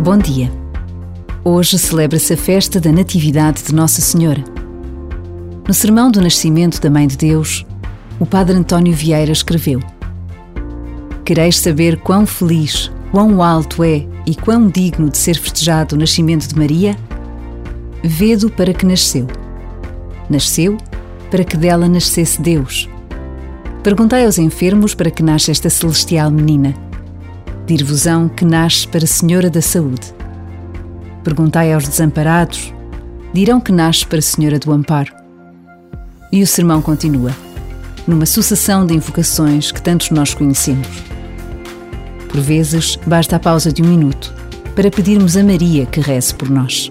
Bom dia. Hoje celebra-se a festa da Natividade de Nossa Senhora. No sermão do nascimento da Mãe de Deus, o Padre António Vieira escreveu: Quereis saber quão feliz, quão alto é e quão digno de ser festejado o nascimento de Maria? Vedo para que nasceu. Nasceu para que dela nascesse Deus. Perguntai aos enfermos para que nasce esta celestial menina dir-vos-ão que nasce para Senhora da Saúde. Perguntai aos desamparados, dirão que nasce para Senhora do Amparo. E o sermão continua, numa sucessão de invocações que tantos nós conhecemos. Por vezes, basta a pausa de um minuto para pedirmos a Maria que reze por nós.